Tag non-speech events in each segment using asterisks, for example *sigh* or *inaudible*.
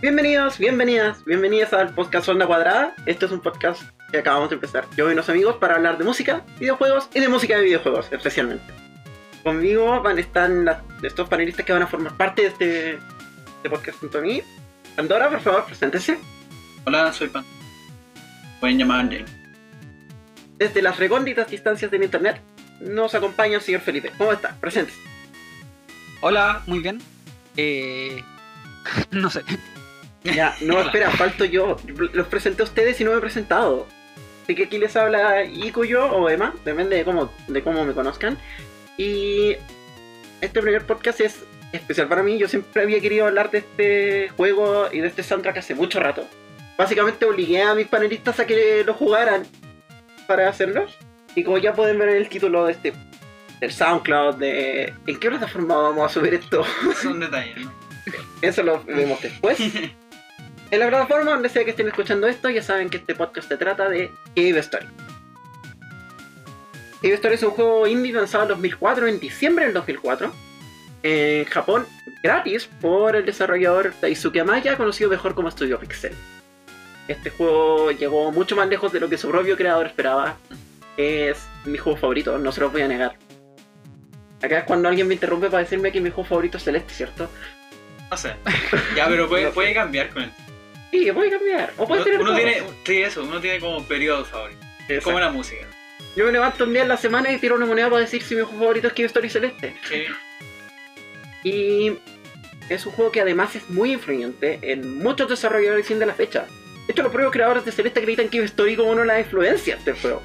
Bienvenidos, bienvenidas, bienvenidas al podcast Onda Cuadrada. Este es un podcast que acabamos de empezar. Yo y unos amigos para hablar de música, videojuegos y de música de videojuegos, especialmente. Conmigo van, están las- estos panelistas que van a formar parte de este, este podcast junto a mí. Pandora, por favor, preséntese. Hola, soy Pan. Pueden llamar Jane. Desde las recónditas distancias del internet nos acompaña el señor Felipe. ¿Cómo está? Preséntese. Hola, muy bien. Eh, *laughs* no sé. Ya, no, espera, falto yo. Los presenté a ustedes y no me he presentado. Así que aquí les habla Ico yo o Emma, depende de cómo, de cómo me conozcan. Y este primer podcast es especial para mí. Yo siempre había querido hablar de este juego y de este soundtrack hace mucho rato. Básicamente obligué a mis panelistas a que lo jugaran para hacerlos. Y como ya pueden ver en el título de este del SoundCloud, de ¿en qué plataforma vamos a subir esto? Son detalles, ¿no? *laughs* Eso lo vemos después. *laughs* En la plataforma donde sea que estén escuchando esto, ya saben que este podcast se trata de Cave Story. Cave Story es un juego indie lanzado en 2004, en diciembre del 2004, en Japón, gratis por el desarrollador Daisuke Amaya, conocido mejor como Studio Pixel. Este juego llegó mucho más lejos de lo que su propio creador esperaba. Es mi juego favorito, no se lo voy a negar. Acá es cuando alguien me interrumpe para decirme que mi juego favorito es Celeste, ¿cierto? No sé. Ya, pero puede, *laughs* puede cambiar con el Sí, puede cambiar. O puede Uno, tener uno tiene, sí, eso, uno tiene como periodos favoritos. Exacto. Como la música. Yo me levanto un día en la semana y tiro una moneda para decir si mi juego favorito es Cave Story Celeste. Sí. Y es un juego que además es muy influyente en muchos desarrolladores de la fecha. De hecho, los propios creadores de Celeste acreditan Cave Story como una de las influencias del juego.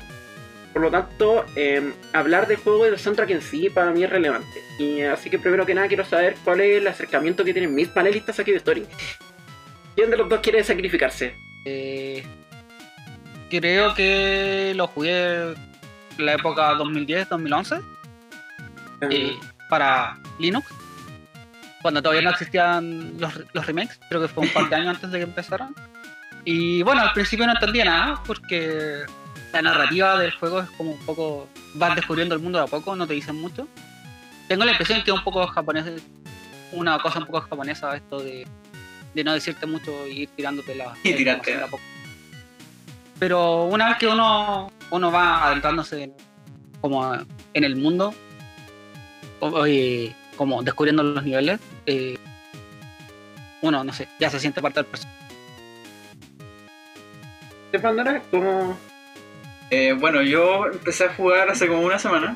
Por lo tanto, eh, hablar del juego y del soundtrack en sí para mí es relevante. Y así que primero que nada quiero saber cuál es el acercamiento que tienen mis panelistas a Cave Story. ¿Quién de los dos quiere sacrificarse? Eh, creo que lo jugué en la época 2010-2011 eh, para Linux. Cuando todavía no existían los, los remakes, creo que fue un par de años antes de que empezaran. Y bueno, al principio no entendía nada porque la narrativa del juego es como un poco. vas descubriendo el mundo de a poco, no te dicen mucho. Tengo la impresión que es un poco japonés, una cosa un poco japonesa esto de, de no decirte mucho y ir tirándote la, Y tirarte. Pero una vez que uno, uno va adentrándose en- como en el mundo, eh, como descubriendo los niveles, eh, uno, no sé, ya se siente parte del personaje. ¿De Pandora? ¿Cómo...? Eh, bueno, yo empecé a jugar hace como una semana.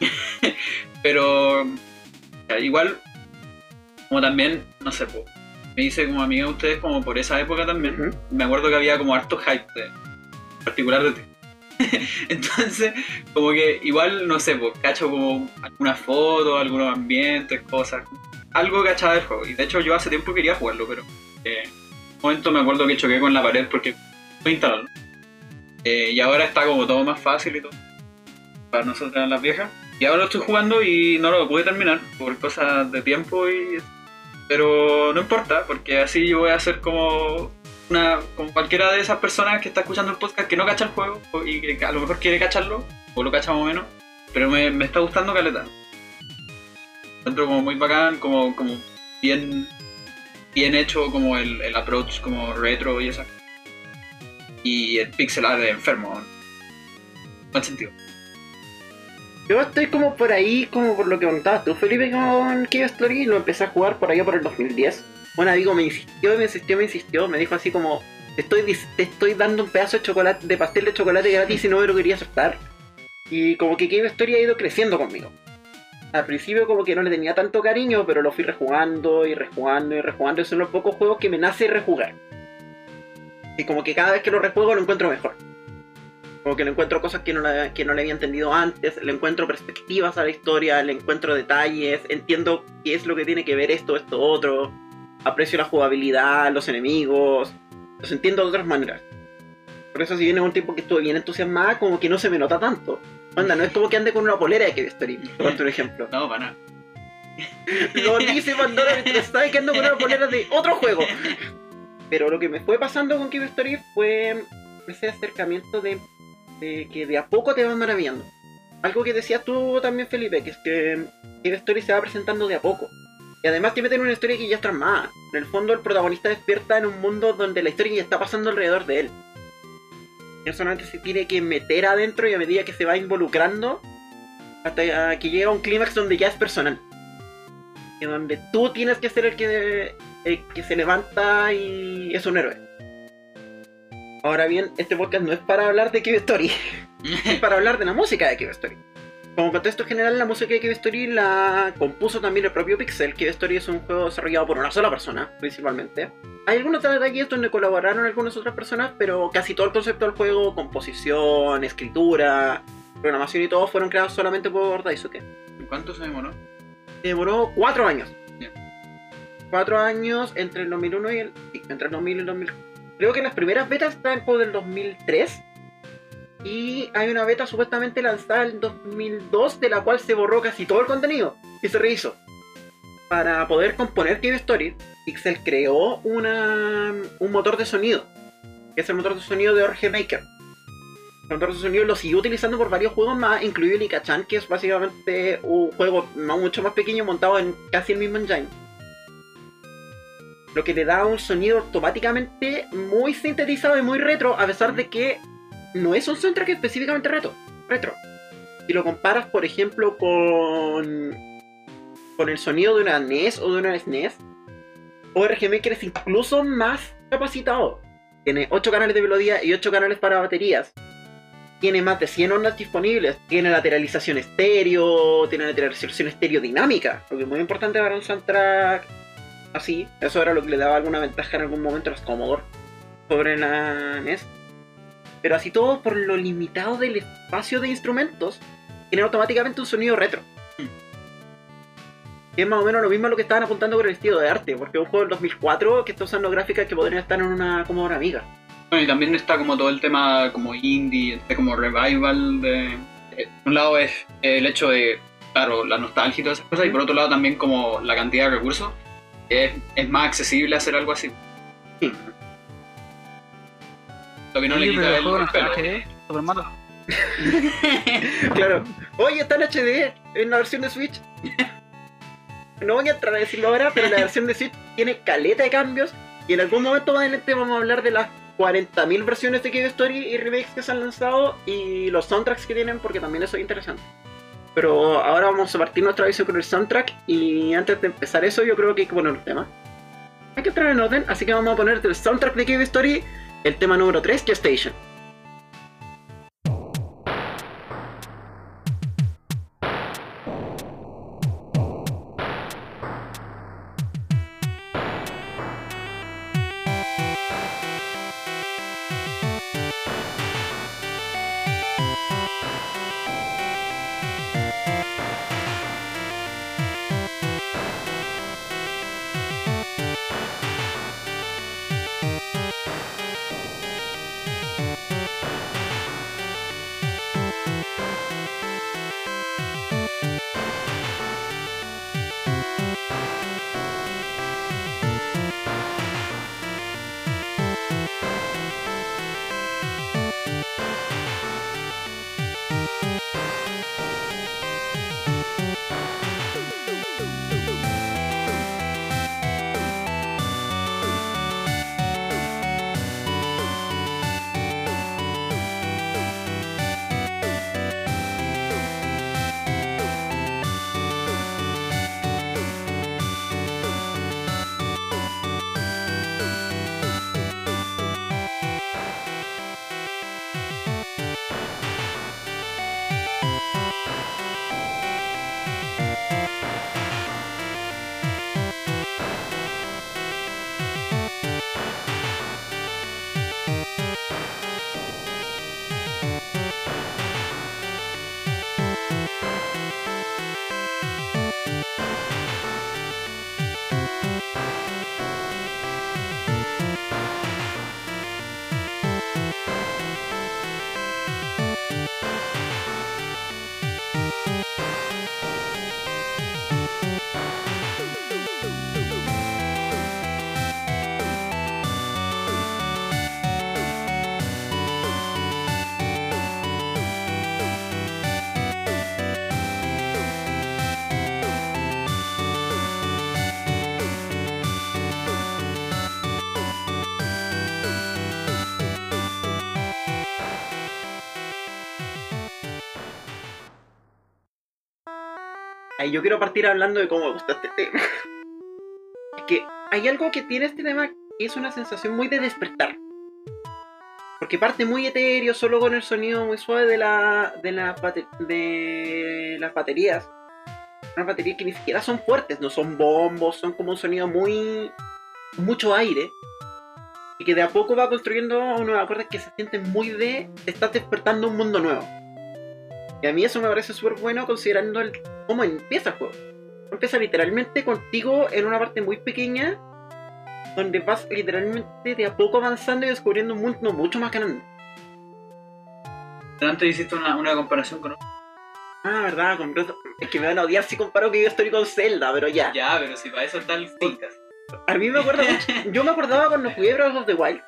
*laughs* pero ya, igual, como también, no sé, po, me hice como amiga de ustedes como por esa época también. Me acuerdo que había como harto hype de, en particular de ti. *laughs* Entonces, como que igual, no sé, pues cacho como algunas fotos, algunos ambientes, cosas. Algo cachaba del juego. Y de hecho yo hace tiempo quería jugarlo, pero eh, en un momento me acuerdo que choqué con la pared porque no instalarlo. Eh, y ahora está como todo más fácil y todo. Para nosotras las viejas. Y ahora lo estoy jugando y no lo pude terminar por cosas de tiempo y... Pero no importa, porque así yo voy a hacer como una, como cualquiera de esas personas que está escuchando el podcast que no cacha el juego y que a lo mejor quiere cacharlo, o lo cacha más o menos, pero me, me está gustando caleta. Encuentro como muy bacán, como, como bien, bien hecho como el, el approach como retro y esa. Y el pixel art de enfermo. en Buen sentido. Yo estoy como por ahí, como por lo que contabas tú, Felipe, con Cave Story, lo empecé a jugar por allá por el 2010. Un amigo me insistió, me insistió, me insistió, me dijo así como, te estoy, te estoy dando un pedazo de chocolate, de pastel de chocolate gratis y no me lo quería aceptar. Y como que Cave Story ha ido creciendo conmigo. Al principio como que no le tenía tanto cariño, pero lo fui rejugando y rejugando y rejugando. Y son los pocos juegos que me nace rejugar. Y como que cada vez que lo rejuego lo encuentro mejor. Como que le encuentro cosas que no, la- que no le había entendido antes, le encuentro perspectivas a la historia, le encuentro detalles, entiendo qué es lo que tiene que ver esto, esto, otro, aprecio la jugabilidad, los enemigos, los entiendo de otras maneras. Por eso si viene un tiempo que estuve bien entusiasmada, como que no se me nota tanto. Onda, no es como que ande con una polera de Cave Story, por un ejemplo. No, para nada. *laughs* Lo dice Pandora mientras estaba quedando con una polera de otro juego. Pero lo que me fue pasando con Cave Story fue ese acercamiento de, que de a poco te van maravillando. Algo que decías tú también, Felipe, que es que Cave Story se va presentando de a poco. Y además te meten en una historia que ya está armada. En el fondo el protagonista despierta en un mundo donde la historia ya está pasando alrededor de él. Y solamente se tiene que meter adentro y a medida que se va involucrando, hasta que llega a un clímax donde ya es personal. Y donde tú tienes que ser el que, el que se levanta y es un héroe. Ahora bien, este podcast no es para hablar de Cube Story, *laughs* es para hablar de la música de Cube Story. Como contexto general, la música de Cube Story la compuso también el propio Pixel. Cube Story es un juego desarrollado por una sola persona, principalmente. Hay algunos detalles donde colaboraron algunas otras personas, pero casi todo el concepto del juego, composición, escritura, programación y todo, fueron creados solamente por Daisuke. ¿Cuánto se demoró? Demoró cuatro años. Bien. Cuatro años entre el 2001 y el... sí, entre el 2000 y el 2000. Creo que las primeras betas están como del 2003. Y hay una beta supuestamente lanzada en 2002 de la cual se borró casi todo el contenido y se rehizo. Para poder componer Cave Story, Pixel creó una, un motor de sonido, que es el motor de sonido de Orge Maker. El motor de sonido lo siguió utilizando por varios juegos más, incluido el Ikachan, que es básicamente un juego mucho más pequeño montado en casi el mismo engine. Lo que le da un sonido automáticamente muy sintetizado y muy retro, a pesar de que no es un soundtrack específicamente retro. retro. Si lo comparas, por ejemplo, con, con el sonido de una NES o de una SNES, ORG Maker es incluso más capacitado. Tiene 8 canales de melodía y 8 canales para baterías. Tiene más de 100 ondas disponibles. Tiene lateralización estéreo. Tiene lateralización estéreo dinámica. Lo que es muy importante para un soundtrack así. Eso era lo que le daba alguna ventaja en algún momento a los Commodore sobre la NES. Pero así todo, por lo limitado del espacio de instrumentos, tiene automáticamente un sonido retro. Que es más o menos lo mismo a lo que estaban apuntando con el estilo de arte, porque es un juego del 2004 que está usando gráficas que podrían estar en una Commodore Amiga. Bueno, y también está como todo el tema como indie, este como revival de... eh, Por un lado es el hecho de, claro, la nostalgia y todas esas cosas, y por otro lado también como la cantidad de recursos. Es, es más accesible hacer algo así. Sí. Lo que no le Oye, quita el pelo. HD, Super. *laughs* Claro. Oye, está en HD en la versión de Switch. No voy a entrar a decirlo ahora, pero la versión de Switch tiene caleta de cambios. Y en algún momento más adelante vamos a hablar de las 40.000 versiones de Cave Story y remakes que se han lanzado y los soundtracks que tienen, porque también eso es interesante. Pero ahora vamos a partir nuestra visión con el soundtrack. Y antes de empezar eso, yo creo que hay que poner un tema. Hay que entrar en orden, así que vamos a poner del soundtrack de Cave Story el tema número 3, Gestation. Ay, yo quiero partir hablando de cómo me gusta este tema. Es que hay algo que tiene este tema que es una sensación muy de despertar. Porque parte muy etéreo, solo con el sonido muy suave de, la, de, de las baterías. Unas baterías que ni siquiera son fuertes, no son bombos, son como un sonido muy. mucho aire. Y que de a poco va construyendo unos acordes que se sienten muy de. te estás despertando un mundo nuevo. Y a mí eso me parece súper bueno considerando el, cómo empieza el juego. Empieza literalmente contigo en una parte muy pequeña, donde vas literalmente de a poco avanzando y descubriendo un mundo mucho más grande. Antes hiciste una, una comparación con Ah, verdad, con Breath of- es que me van a odiar si comparo que yo estoy con Zelda, pero ya. Ya, pero si para eso está el podcast. A mí me acuerdo mucho, *laughs* yo me acordaba cuando jugué Breath of the Wild,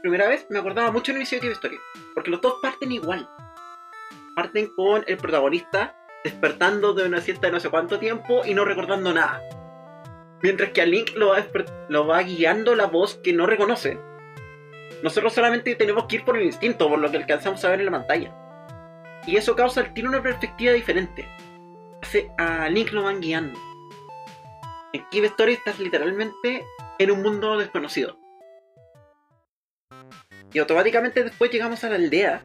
primera vez, me acordaba mucho del inicio de Story, porque los dos parten igual. Parten con el protagonista despertando de una siesta de no sé cuánto tiempo y no recordando nada. Mientras que a Link lo va, guiando la voz que no reconoce. Nosotros solamente tenemos que ir por el instinto, por lo que alcanzamos a ver en la pantalla. Y eso causa al tiro una perspectiva diferente. Hace- A Link lo van guiando. En Cave Story estás literalmente en un mundo desconocido. Y automáticamente después llegamos a la aldea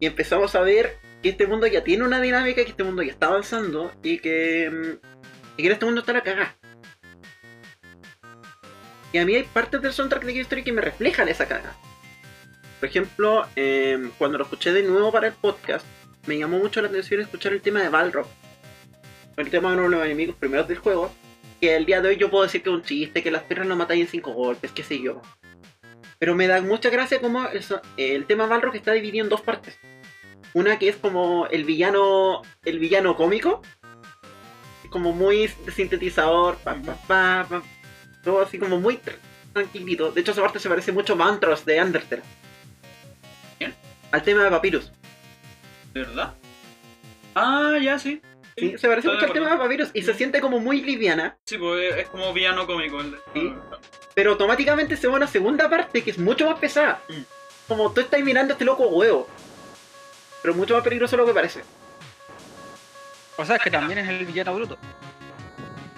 y empezamos a ver que este mundo ya tiene una dinámica, que este mundo ya está avanzando y que, mm, y que en este mundo está la cagada. Y a mí hay partes del soundtrack de Cave Story que me reflejan esa caga. Por ejemplo, em, cuando lo escuché de nuevo para el podcast, me llamó mucho la atención escuchar el tema de Balrog. El tema de uno de los enemigos primeros del juego, que el día de hoy yo puedo decir que es un chiste, que las perras no matáis en cinco golpes, qué sé yo. Pero me da mucha gracia como el, el tema Balrog está dividido en dos partes. Una que es como el villano, el villano cómico, como muy sintetizador, pa, pa, pa, pa, todo así como muy tr- tranquilito. De hecho esa parte se parece mucho a Mantros de Undertale. ¿Bien? Al tema de Papyrus. ¿De verdad? Ah, ya, sí. Sí, se parece mucho al tema de Papyrus y se siente como muy liviana. Sí, pues es como villano cómico. El de... Sí. pero automáticamente se va a una segunda parte que es mucho más pesada. Mm. Como tú estás mirando a este loco huevo. Pero mucho más peligroso de lo que parece. O sea, es que también es el villano bruto.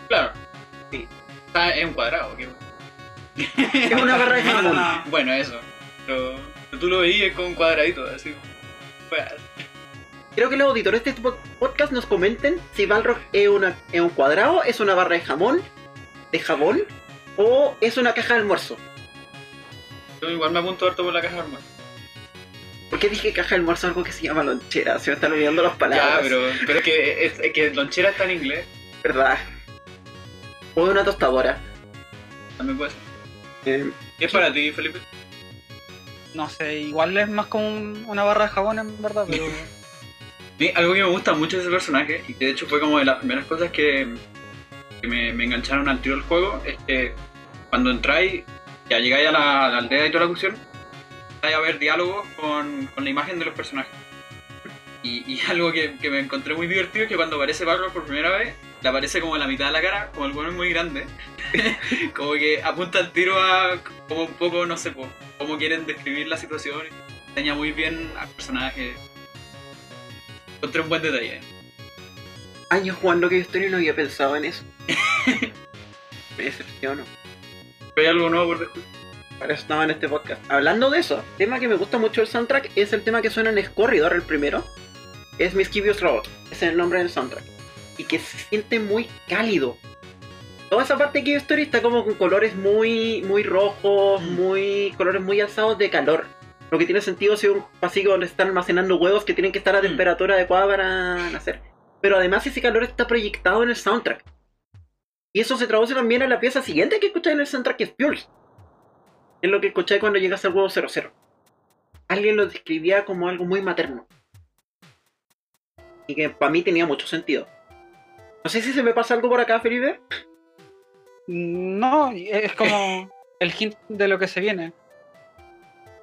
Claro. Sí. Ah, es un cuadrado. qué bueno. Es una barra de jamón. *laughs* Bueno, eso. Pero, pero tú lo veías con un cuadradito, así. Creo que los auditores de este po- podcast nos comenten si Balrog es, una, es un cuadrado, es una barra de jamón, de jabón, o es una caja de almuerzo. yo igual me apunto harto por la caja de armas. ¿Por qué dije caja de almuerzo algo que se llama lonchera? Se me están olvidando las palabras. Ya, pero, pero es que, es, es que lonchera está en inglés. ¿Verdad? O de una tostadora. También puede ser. Eh, ¿Qué es para ti, Felipe? No sé, igual es más como un- una barra de jabón en verdad, pero. *laughs* Mí, algo que me gusta mucho de ese personaje, y que de hecho fue como de las primeras cosas que, que me, me engancharon al tiro del juego, es que cuando entráis, ya llegáis a la, a la aldea y toda la cuestión, vais a ver diálogos con, con la imagen de los personajes. Y, y *laughs* algo que, que me encontré muy divertido es que cuando aparece Balrog por primera vez, le aparece como en la mitad de la cara, como el bueno es muy grande, *laughs* como que apunta el tiro a como un poco, no sé, cómo quieren describir la situación, enseña muy bien al personaje. Encontré un buen detalle. años jugando que Story no había pensado en eso. *laughs* Me decepciono. ¿Hay algo nuevo por descubrir? Para eso estaba en este podcast. Hablando de eso, tema que me gusta mucho del soundtrack es el tema que suena en Scorridor, el primero. Es Mischievous Robot. Es el nombre del soundtrack. Y que se siente muy cálido. Toda esa parte de Cave Story está como con colores muy, muy rojos, Mm. muy. colores muy alzados de calor. Lo que tiene sentido si es un pasillo donde están almacenando huevos que tienen que estar a Mm. temperatura adecuada para nacer. Pero además ese calor está proyectado en el soundtrack. Y eso se traduce también en la pieza siguiente que escucháis en el soundtrack, que es Pulse. Es lo que escucháis cuando llegas al huevo 00. Alguien lo describía como algo muy materno. Y que para mí tenía mucho sentido. No sé si se me pasa algo por acá, Felipe. No, es como el hint de lo que se viene.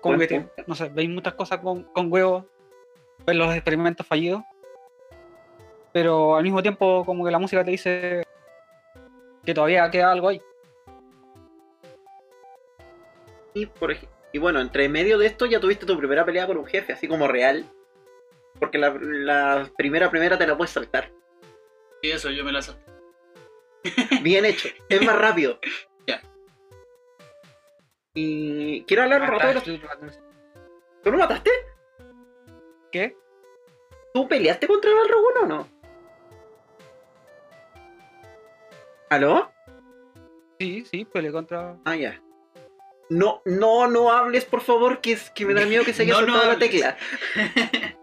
Como que, no sé, veis muchas cosas con, con huevos, los experimentos fallidos, pero al mismo tiempo como que la música te dice que todavía queda algo ahí. Y, por y bueno, entre medio de esto ya tuviste tu primera pelea con un jefe, así como real. Porque la, la primera primera te la puedes saltar. Y eso yo me la salté. *laughs* Bien hecho. Es más rápido. *laughs* Ya. Y quiero hablar un rato de los... ¿Tú lo mataste? ¿Qué? ¿Tú peleaste contra el Balrog 1 o no? ¿Aló? Sí, sí, peleé contra. Ah, ya. No, no, no hables, por favor, que, es, que me da miedo que se haya *laughs* No, no soltado la tecla. *laughs*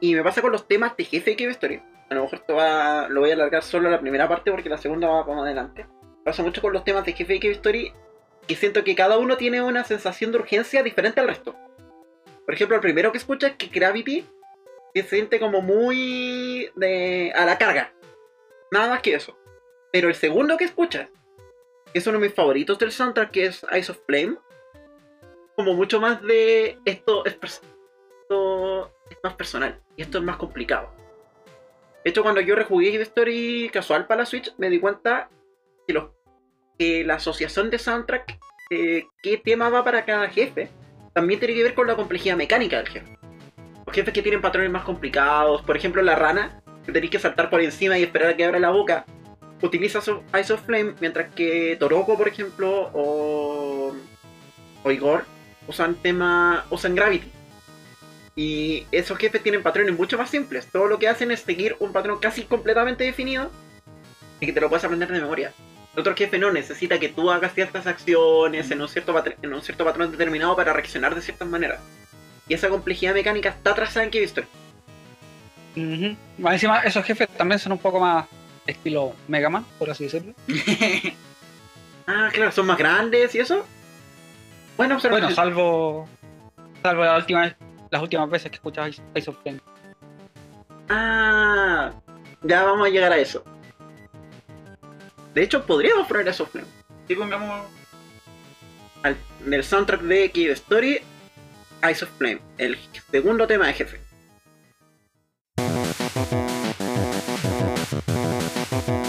Y me pasa con los temas de jefe de Cave Story. A lo mejor esto va, lo voy a alargar solo la primera parte porque la segunda va más adelante. Me pasa mucho con los temas de jefe de Cave Story que siento que cada uno tiene una sensación de urgencia diferente al resto. Por ejemplo, el primero que escuchas que Gravity se siente como muy de, a la carga. Nada más que eso. Pero el segundo que escuchas, que es uno de mis favoritos del soundtrack, que es Eyes of Flame, como mucho más de esto es, esto es más personal y esto es más complicado. De hecho, cuando yo rejugué Cave Story casual para la Switch, me di cuenta que la asociación de soundtrack, eh, qué tema va para cada jefe, también tiene que ver con la complejidad mecánica del jefe. Los jefes que tienen patrones más complicados, por ejemplo la rana, que tenéis que saltar por encima y esperar a que abra la boca, utiliza su Ice of Flame, mientras que Toroko, por ejemplo, o, Igor usan tema, usan Gravity. Y esos jefes tienen patrones mucho más simples. Todo lo que hacen es seguir un patrón casi completamente definido y que te lo puedes aprender de memoria. El otro jefe no necesita que tú hagas ciertas acciones en un cierto, en un cierto patrón determinado para reaccionar de ciertas maneras. Y esa complejidad mecánica está trazada en Story. Ujú. Más encima, esos jefes también son un poco más estilo Mega Man, por así decirlo. *laughs* Ah, claro, son más grandes y eso. Bueno, Bueno, salvo. Salvo la última vez- las últimas veces que escuchas Ice of Flame. Ah, ya vamos a llegar a eso. De hecho, podríamos poner esos Flame. Sí, pongamos. Al, en el soundtrack de Cave Story, Ice of Flame, el segundo tema de jefe. Thank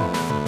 Thank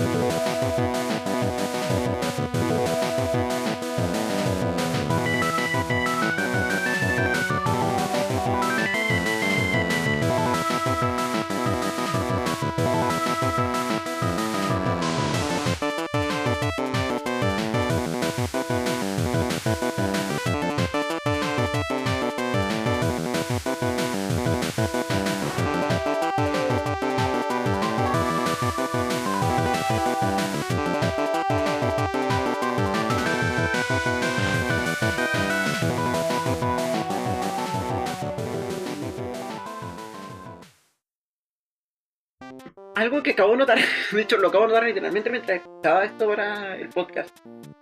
Algo que acabo de notar, *laughs* de hecho lo acabo de notar literalmente mientras escuchaba esto para el podcast,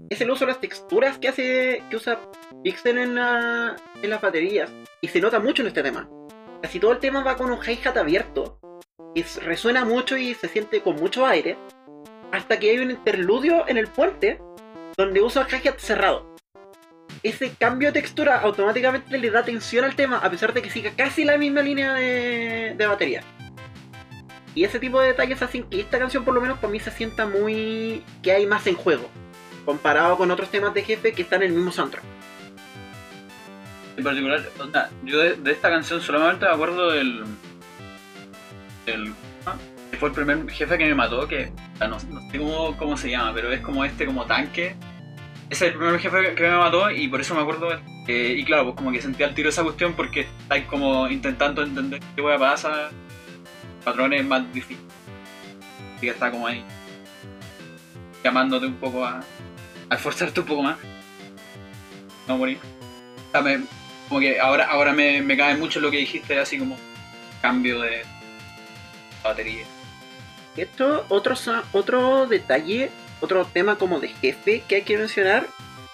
es el uso de las texturas que hace que usa Pixel en, la- en las baterías. Y se nota mucho en este tema. Casi todo el tema va con un hi-hat abierto. Y resuena mucho y se siente con mucho aire. Hasta que hay un interludio en el puente donde usa hi-hat cerrado. Ese cambio de textura automáticamente le da tensión al tema a pesar de que siga casi la misma línea de, de batería. Y ese tipo de detalles hacen que esta canción por lo menos para mí se sienta muy... que hay más en juego. Comparado con otros temas de jefe que están en el mismo soundtrack. En particular, yo de, de esta canción solamente me acuerdo del. del fue el primer jefe que me mató, que no, sé cómo, se llama, pero es como este, como tanque. Ese es el primer jefe que me mató y por eso me acuerdo. eh, y claro, pues como que sentía al tiro esa cuestión porque estáis como intentando entender qué hueá pasa, patrones más difíciles. Así que está como ahí. llamándote un poco a, al forzarte un poco más, no morir. O como que ahora, ahora me cae mucho lo que dijiste, así como cambio de batería. Esto, otro, otro detalle, otro tema como de jefe que hay que mencionar,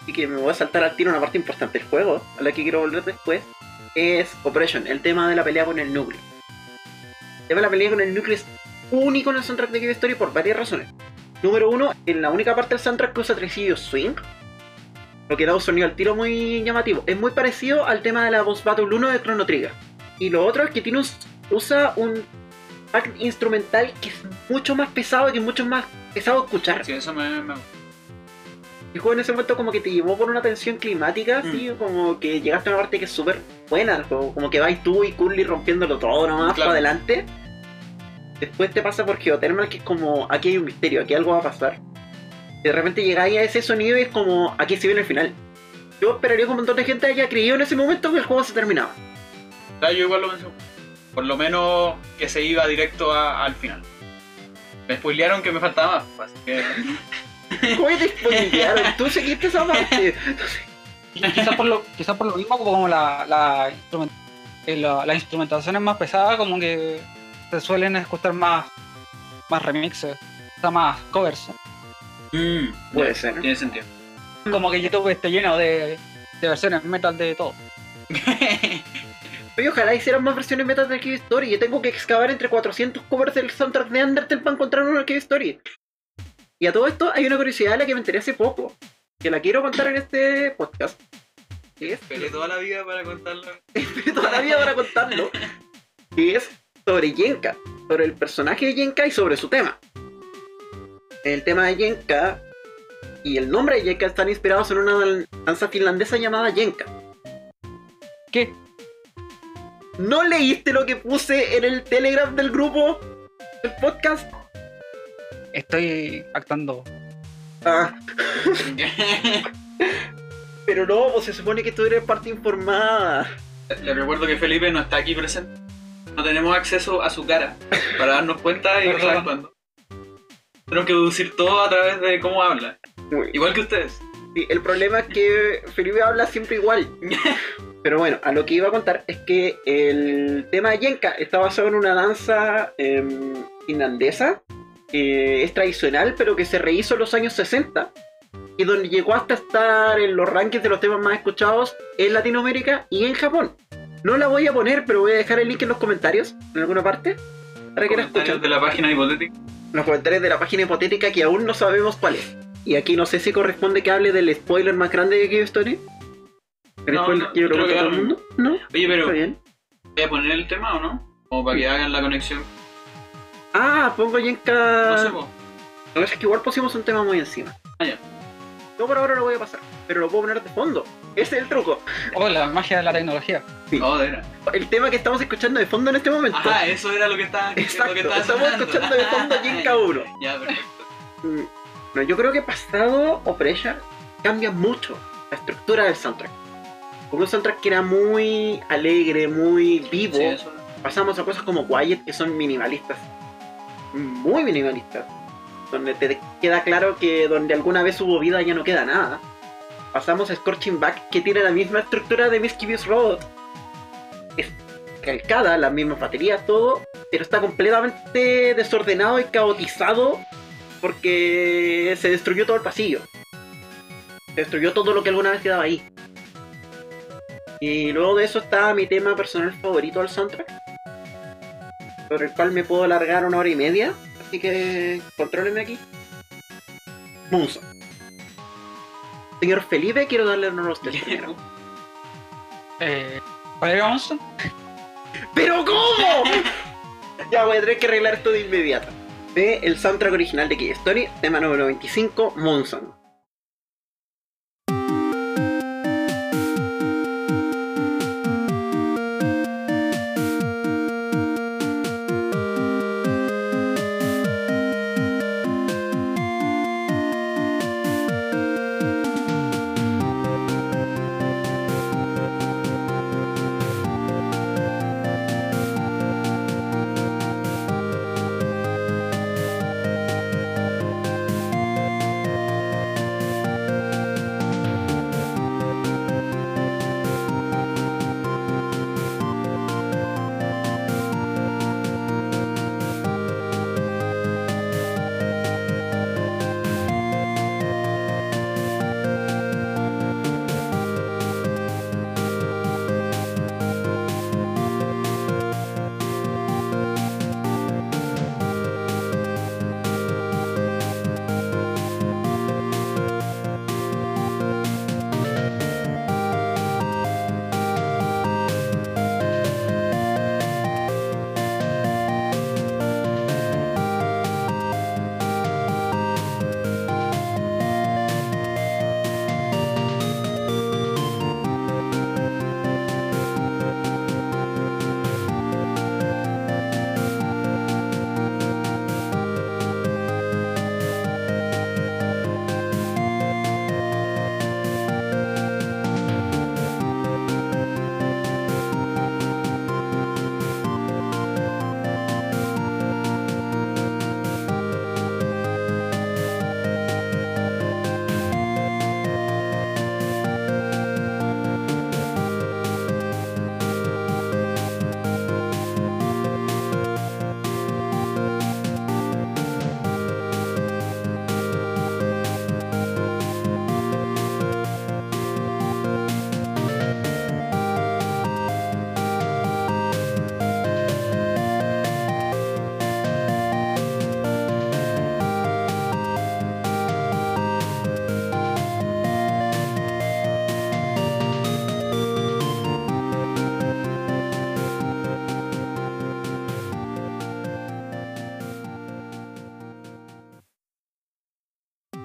y que me voy a saltar al tiro una parte importante del juego, a la que quiero volver después, es Operation, el tema de la pelea con el núcleo. El tema de la pelea con el núcleo es único en el soundtrack de Cave Story por varias razones. Número uno, en la única parte del soundtrack que usa tresillos swing, lo que da un sonido al tiro muy llamativo. Es muy parecido al tema de la Boss Battle 1 de Chrono Trigger. Y lo otro es que tiene un, usa un pack instrumental que es mucho más pesado y mucho más pesado escuchar. Sí, eso me, me- El juego en ese momento como que te llevó por una tensión climática, así como que llegaste a una parte que es súper buena, como, como que vais tú y Curly rompiéndolo todo nomás Claro. para adelante. Después te pasa por Geothermal que es como, aquí hay un misterio, aquí algo va a pasar. Y de repente llegáis a ese sonido y es como, aquí se viene el final. Yo esperaría que un montón de gente haya creído en ese momento que el juego se terminaba. Sea, yo igual lo menciono. Por lo menos que se iba directo a- al final. Me spoilearon que me faltaba más, así que... *laughs* ¿Cómo te spoilearon? Tú seguiste esa parte. Quizás por lo, quizás por lo mismo como la, la, instrument- eh, la, la instrumentación es más pesada, como que se suelen escuchar más, más remixes, o sea, más covers. Mm, Puede ser. Tiene sentido. Como que YouTube esté lleno de, de versiones metal de todo. *laughs* Oye, ojalá hicieran más versiones metas de Cave Story. Yo tengo que excavar entre 400 covers del soundtrack de Undertale para encontrar una Cave Story. Y a todo esto hay una curiosidad de la que me enteré hace poco. Que la quiero contar en este podcast. Que es Esperé toda la vida para contarlo. *laughs* esperé toda la vida para contarlo. Que es sobre Yenka. Sobre el personaje de Yenka y sobre su tema. El tema de Yenka y el nombre de Yenka están inspirados en una danza finlandesa llamada Yenka. ¿Qué? ¿No leíste lo que puse en el Telegram del grupo del podcast? Estoy actuando. Ah, *laughs* pero no, pues se supone que tú eres parte informada. Le recuerdo que Felipe no está aquí presente. No tenemos acceso a su cara para darnos cuenta y *laughs* estar actuando. Tenemos que deducir todo a través de cómo habla. Igual que ustedes. sí, el problema es que Felipe habla siempre igual. *laughs* Pero bueno, a lo que iba a contar es que el tema de Yenka está basado en una danza em, finlandesa que es tradicional, pero que se rehizo en los años 60 y donde llegó hasta estar en los rankings de los temas más escuchados en Latinoamérica y en Japón. No la voy a poner, pero voy a dejar el link en los comentarios, en alguna parte, para que la escuchen. de la página hipotética. Los comentarios de la página hipotética que aún no sabemos cuál es. Y aquí no sé si corresponde que hable del spoiler más grande de Cave Story. ¿El No, no, que creo a que todo el no. mundo? No, Oye, pero está bien. ¿voy a poner el tema o no? Como para que hagan la conexión. Ah, pongo Yenka. No sé. Lo que pasa es que igual pusimos un tema muy encima. Ah, ya. Yo por ahora lo voy a pasar, pero lo puedo poner de fondo. Ese es el truco. Oh, la magia de la tecnología. Sí. Oh, de veras. El tema que estamos escuchando de fondo en este momento. Ajá, eso era lo que estaba, Exacto, lo que estaba estamos sonando. escuchando de fondo *laughs* Yenka 1. Ya, perfecto. Mm, No, yo creo que pasado o Pressure cambia mucho la estructura del soundtrack. Por un soundtrack que era muy alegre, muy vivo, Sí, pasamos a cosas como Quiet que son minimalistas. Muy minimalistas. Donde te queda claro que donde alguna vez hubo vida ya no queda nada. Pasamos a Scorching Back que tiene la misma estructura de Mischievous Road. Es calcada, las mismas baterías, todo, pero está completamente desordenado y caotizado porque se destruyó todo el pasillo. Se destruyó todo lo que alguna vez quedaba ahí. Y luego de eso está mi tema personal favorito del soundtrack. Sobre el cual me puedo alargar una hora y media. Así que contrólenme aquí. Moonson. Señor Felipe, quiero darle honor a usted primero. *laughs* Eh. ¿Pero cómo? *laughs* ya voy a tener que arreglar esto de inmediato. De el soundtrack original de Key Story, tema número 25, Monson.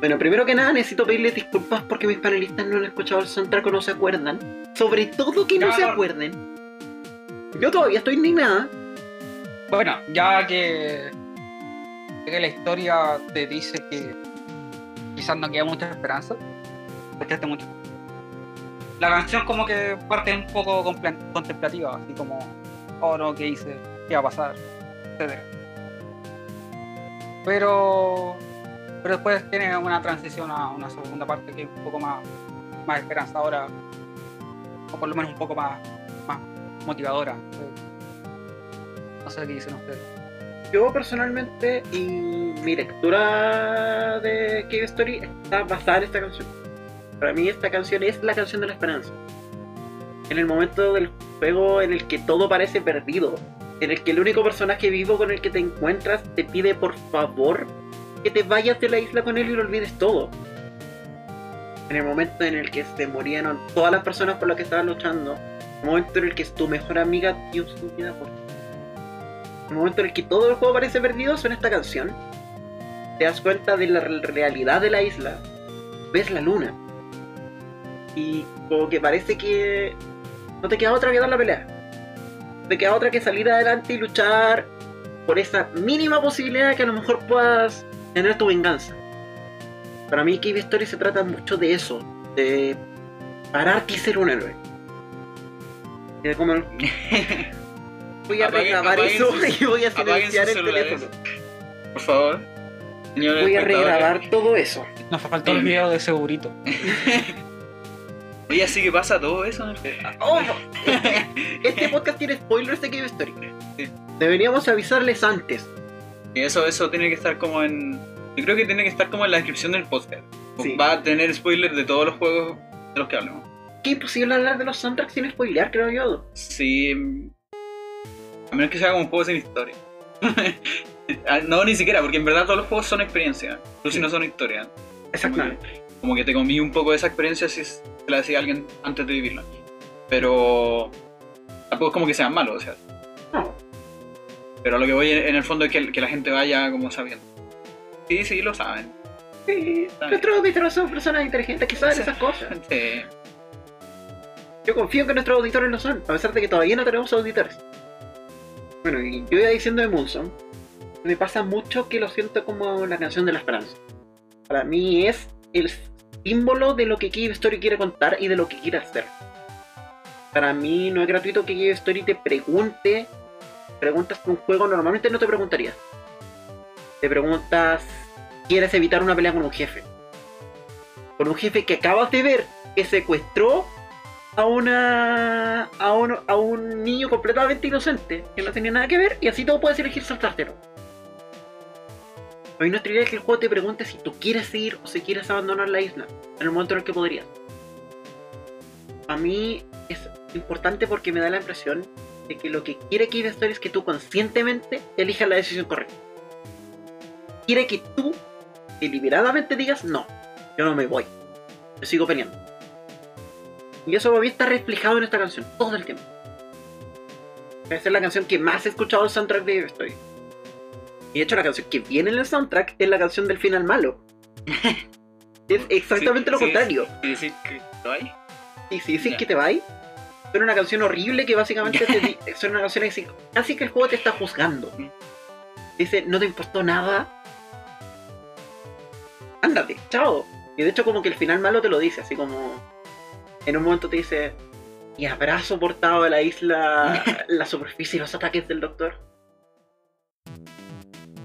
Bueno, primero que nada necesito pedirles disculpas porque mis panelistas no han escuchado el soundtrack o no se acuerdan. Sobre todo que no se acuerden. Yo todavía estoy indignada. Bueno, ya que, que la historia te dice que quizás no queda mucha esperanza, escuchaste mucho. La canción como que parte un poco contemplativa, así como, oh no, ¿qué hice? ¿Qué va a pasar? Etcétera. Pero, pero después tiene una transición a una segunda parte que es un poco más, más esperanzadora, o por lo menos un poco más, más motivadora. No sé qué dicen ustedes. Yo personalmente y mi lectura de Cave Story está basada en esta canción. Para mí esta canción es la canción de la esperanza. En el momento del juego en el que todo parece perdido, en el que el único personaje vivo con el que te encuentras te pide por favor que te vayas de la isla con él y lo olvides todo. En el momento en el que se murieron todas las personas por las que estabas luchando, el momento en el que tu mejor amiga dio su vida por ti. El momento en el que todo el juego parece perdido suena esta canción. Te das cuenta de la re- realidad de la isla. Ves la luna. Y como que parece que no te queda otra que dar la pelea. No te queda otra que salir adelante y luchar por esa mínima posibilidad que a lo mejor puedas tener tu venganza. Para mí Cave Story se trata mucho de eso. De pararte y ser un héroe. Y de como *laughs* voy a Apaguen- regrabar apaguen eso sus- *laughs* y voy a silenciar el celulares. teléfono. Por favor. Señores Voy a regrabar todo eso. Nos faltó el video de segurito. *laughs* Oye, así que pasa todo eso, ¿no? Oh, no. Este podcast tiene spoilers de Cave Story. Sí. Deberíamos avisarles antes. Y eso, eso tiene que estar como en. Yo creo que tiene que estar como en la descripción del podcast. Sí. Va a tener spoilers de todos los juegos de los que hablemos. Qué imposible hablar de los soundtracks sin spoilear, creo yo. Sí. A menos que sea como un juego sin historia. *laughs* Ah, no, ni siquiera, porque en verdad todos los juegos son experiencia. Incluso si no son historia. Exactamente. Como que te comí un poco de esa experiencia si se la decía a alguien antes de vivirla. Pero. Tampoco es como que sean malos, o sea. No. Pero lo que voy en el fondo es que, que la gente vaya como sabiendo. Sí, sí, lo saben. Sí, nuestros auditores son personas inteligentes que saben Sí. esas cosas. Sí. Yo confío en que nuestros auditores lo son, a pesar de que todavía no tenemos auditores. Bueno, y yo iba diciendo de Moonson, me pasa mucho que lo siento como la canción de la esperanza. Para mí es el símbolo de lo que Cave Story quiere contar y de lo que quiere hacer. Para mí no es gratuito que Cave Story te pregunte preguntas que un juego normalmente no te preguntaría. Te preguntas, ¿quieres evitar una pelea con un jefe? Con un jefe que acabas de ver que secuestró a una a un, a un niño completamente inocente que no tenía nada que ver y así todo puedes elegir saltártelo. A mí nuestra idea es que el juego te pregunte si tú quieres ir o si quieres abandonar la isla en el momento en el que podrías. A mí es importante porque me da la impresión de que lo que quiere Cave Story es que tú conscientemente elijas la decisión correcta. Quiere que tú deliberadamente digas no, yo no me voy, yo sigo peleando. Y eso para mí está reflejado en esta canción todo el tiempo. Esa es la canción que más he escuchado el soundtrack de Story. Y de hecho la canción que viene en el soundtrack es la canción del final malo. *laughs* es exactamente Sí, lo sí, contrario. ¿Y decir que hay? Y si dices Ya. que te vais, suena una canción horrible que básicamente te *laughs* suena una canción así, casi que el juego te está juzgando. Mm. Dice, no te importó nada. Ándate, chao. Y de hecho como que el final malo te lo dice, así como en un momento te dice, y habrá soportado la isla *laughs* la superficie y los ataques del doctor.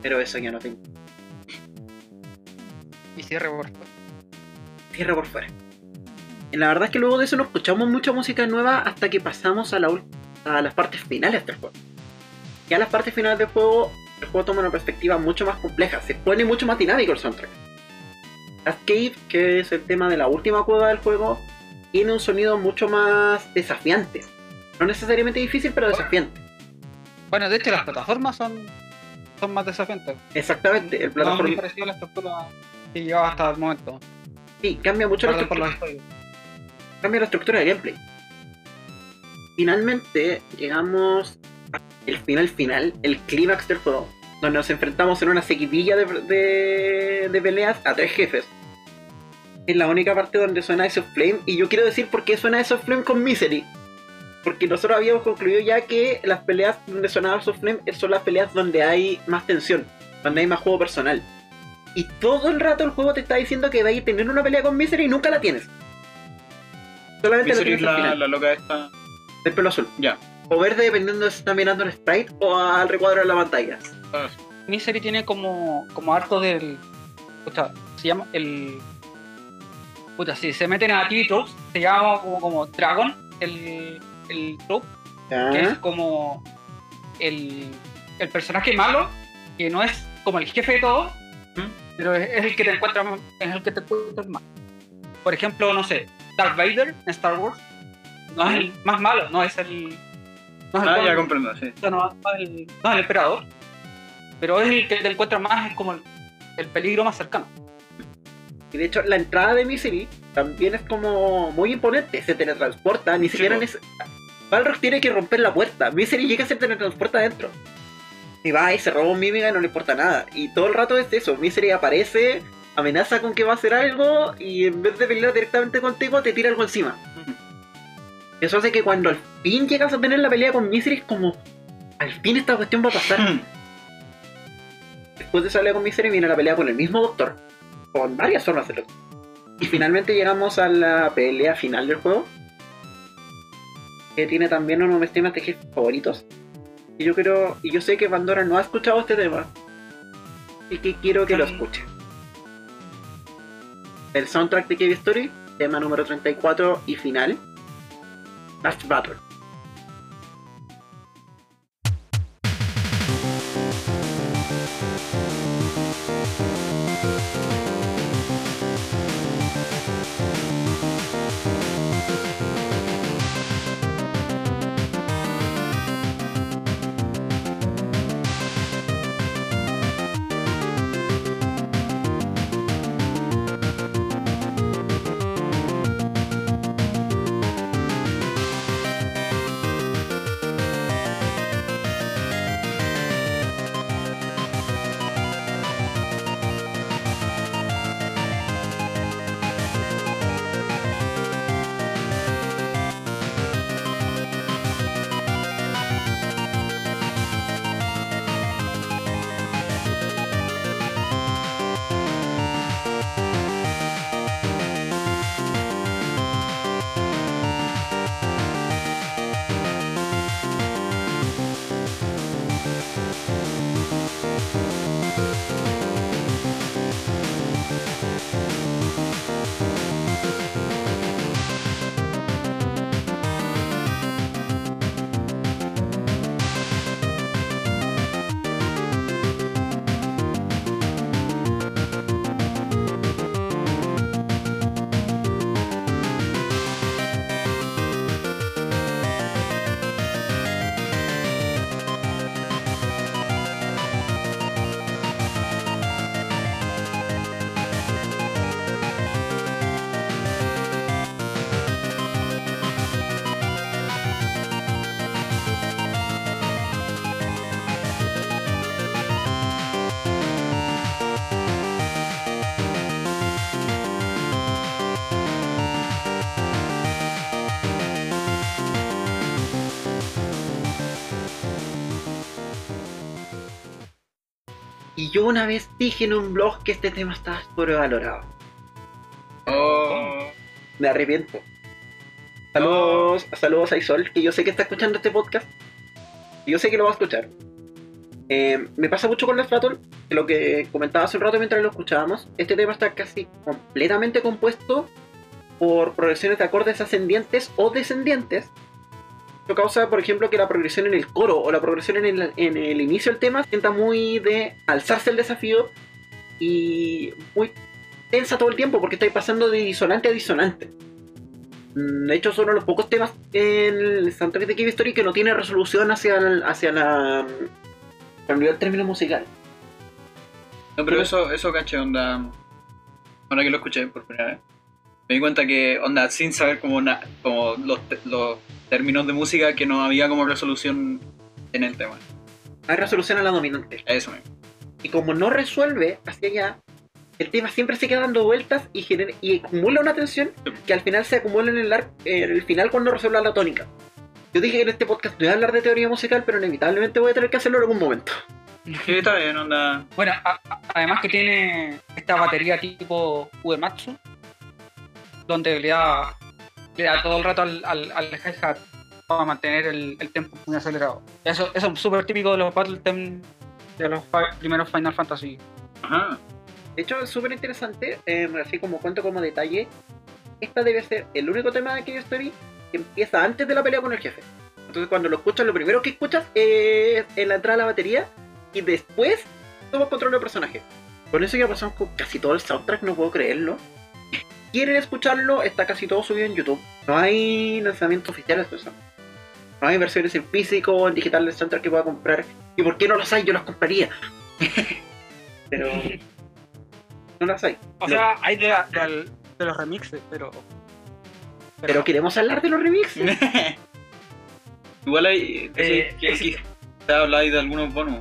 Pero eso ya no te Y cierre, por favor. cierra por fuera. La verdad es que luego de eso no escuchamos mucha música nueva hasta que pasamos a, la a las partes finales del juego. Ya las partes finales del juego, el juego toma una perspectiva mucho más compleja, se pone mucho más dinámico el soundtrack. Escape, que es el tema de la última cueva del juego, tiene un sonido mucho más desafiante. No necesariamente difícil, pero desafiante. Bueno, de hecho las plataformas son, son más desafiantes. Exactamente, el No plataforma me pareció la estructura que llevaba hasta el momento. sí, cambia mucho la estructura. Cambia la estructura de gameplay. Finalmente llegamos al final final, el clímax del juego, donde nos enfrentamos en una seguidilla de, peleas a tres jefes. es la única parte donde suena Ice of Flame. Y yo quiero decir por qué suena Ice of Flame con Misery. Porque nosotros habíamos concluido ya que las peleas donde sonaba Ice of Flame son las peleas donde hay más tensión, donde hay más juego personal. Y todo el rato el juego te está diciendo que va a tener una pelea con Misery y nunca la tienes. Solamente la es tienes al la, final, la loca esta. del pelo azul. Ya. O verde dependiendo de si está mirando el sprite o al recuadro de la pantalla. Ah, Misery tiene como, como harto del. Puta, se llama el. Puta, si se meten a TV Tropes, se llama como, como Dragon, el, el trope, que es como el, el personaje malo, que no es como el jefe de todo, ¿Mm? pero es, es el que te encuentra es el que te encuentra más. Por ejemplo, no sé, Darth Vader en Star Wars no es el más malo, no es el. No es el Ah, ya comprendo, sí. no, no, no es el, no es el emperador, pero es el que te encuentra más, es como el, el peligro más cercano. Y de hecho, la entrada de Misery también es como muy imponente. Se teletransporta, ni siquiera ese... Balrog tiene que romper la puerta. Misery llega y se teletransporta adentro. Y va y se roba un mímica y no le importa nada. Y todo el rato es eso. Misery aparece, amenaza con que va a hacer algo y en vez de pelear directamente contigo, te tira algo encima. Eso hace que cuando al fin llegas a tener la pelea con Misery es como... Al fin esta cuestión va a pasar. Después de esa pelea con Misery viene la pelea con el mismo doctor. Con varias formas de hacerlo. Y finalmente llegamos a la pelea final del juego. Que tiene también uno de mis temas de jefes favoritos. Y yo creo. Y yo sé que Pandora no ha escuchado este tema. Y que quiero que lo escuche. El soundtrack de Cave Story, tema número 34 y final. Last Battle. Y yo una vez dije en un blog que este tema estaba sobrevalorado. Oh. Me arrepiento. Saludos, saludos a Isol, que yo sé que está escuchando este podcast. Y yo sé que lo va a escuchar. Eh, me pasa mucho con la Battle, que lo que comentaba hace un rato mientras lo escuchábamos. Este tema está casi completamente compuesto por progresiones de acordes ascendientes o descendientes. Esto causa, por ejemplo, que la progresión en el coro o la progresión en el, en el inicio del tema sienta muy de alzarse el desafío y muy tensa todo el tiempo porque estáis pasando de disonante a disonante. Mm, De hecho, son uno de los pocos temas en el soundtrack de Cave Story que no tiene resolución hacia, el- hacia la. cambió el término musical. No, pero eso, eso caché, onda. Ahora que lo escuché por primera vez, me di cuenta que, onda, sin saber como, na- como los, los términos de música, que no había como resolución en el tema. Hay resolución a la dominante. Eso mismo. Y como no resuelve hacia allá, el tema siempre se queda dando vueltas y, genera, y acumula una tensión que al final se acumula en el, ar- en el final cuando resuelve la tónica. Yo dije que en este podcast iba a hablar de teoría musical, pero inevitablemente voy a tener que hacerlo en algún momento. Sí, está bien, onda. Bueno, a- a- además que tiene esta batería tipo Uematsu, donde le da, le da todo el rato al, al, al hi-hat para mantener el, el tempo muy acelerado. Eso, eso es súper típico de los battle theme de los primeros Final Fantasy. Ajá. De hecho, es súper interesante, eh, así como cuento como detalle, esta debe ser el único tema de Cave Story que empieza antes de la pelea con el jefe. Entonces cuando lo escuchas, lo primero que escuchas es en la entrada de la batería y después tomas control del personaje. Con eso ya pasamos con casi todo el soundtrack, no puedo creerlo. ¿Quieren escucharlo? Está casi todo subido en YouTube. No hay lanzamientos oficiales de eso. No hay versiones en físico o en digital del soundtrack que pueda comprar. ¿Y por qué no las hay? Yo las compraría. *laughs* Pero... No las hay. O No. sea, hay de, de- de los remixes, pero. Pero queremos hablar de los remixes. *laughs* Igual hay. Eh, que, es- que, te habláis de algunos bonus.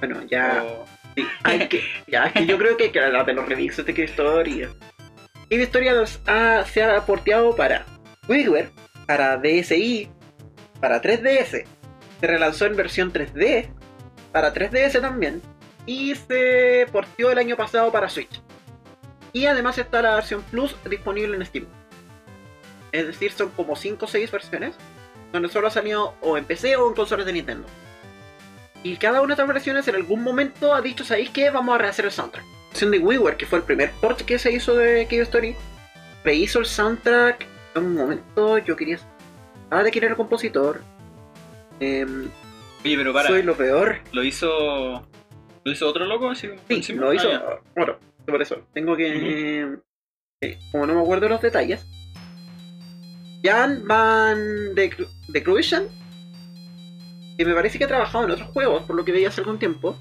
Bueno, ya. o- sí, hay que, ya, es que yo creo que hay que hablar de los remixes de Cave Story. Story los ha- se ha porteado para WiiWare, para DSi, para 3DS. Se relanzó en versión 3D, para 3DS también. Y se porteó el año pasado para Switch. Y además está la versión Plus disponible en Steam. Es decir, son como 5 o 6 versiones, donde solo ha salido o en PC o en consolas de Nintendo. Y cada una de estas versiones en algún momento ha dicho, ¿sabéis qué? Vamos a rehacer el soundtrack. De WiiWare, que fue el primer port que se hizo de Cave Story, rehizo el soundtrack. En un momento yo quería... Ah, de quién era el compositor. Oye, pero para. soy lo peor. ¿Lo hizo. ¿Lo hizo otro loco? Sí, encima? lo hizo... Ah, ya. bueno, por eso. Tengo que... eh, como no me acuerdo los detalles. Jan Van de, de Cruisen, que me parece que ha trabajado en otros juegos, por lo que veía hace algún tiempo,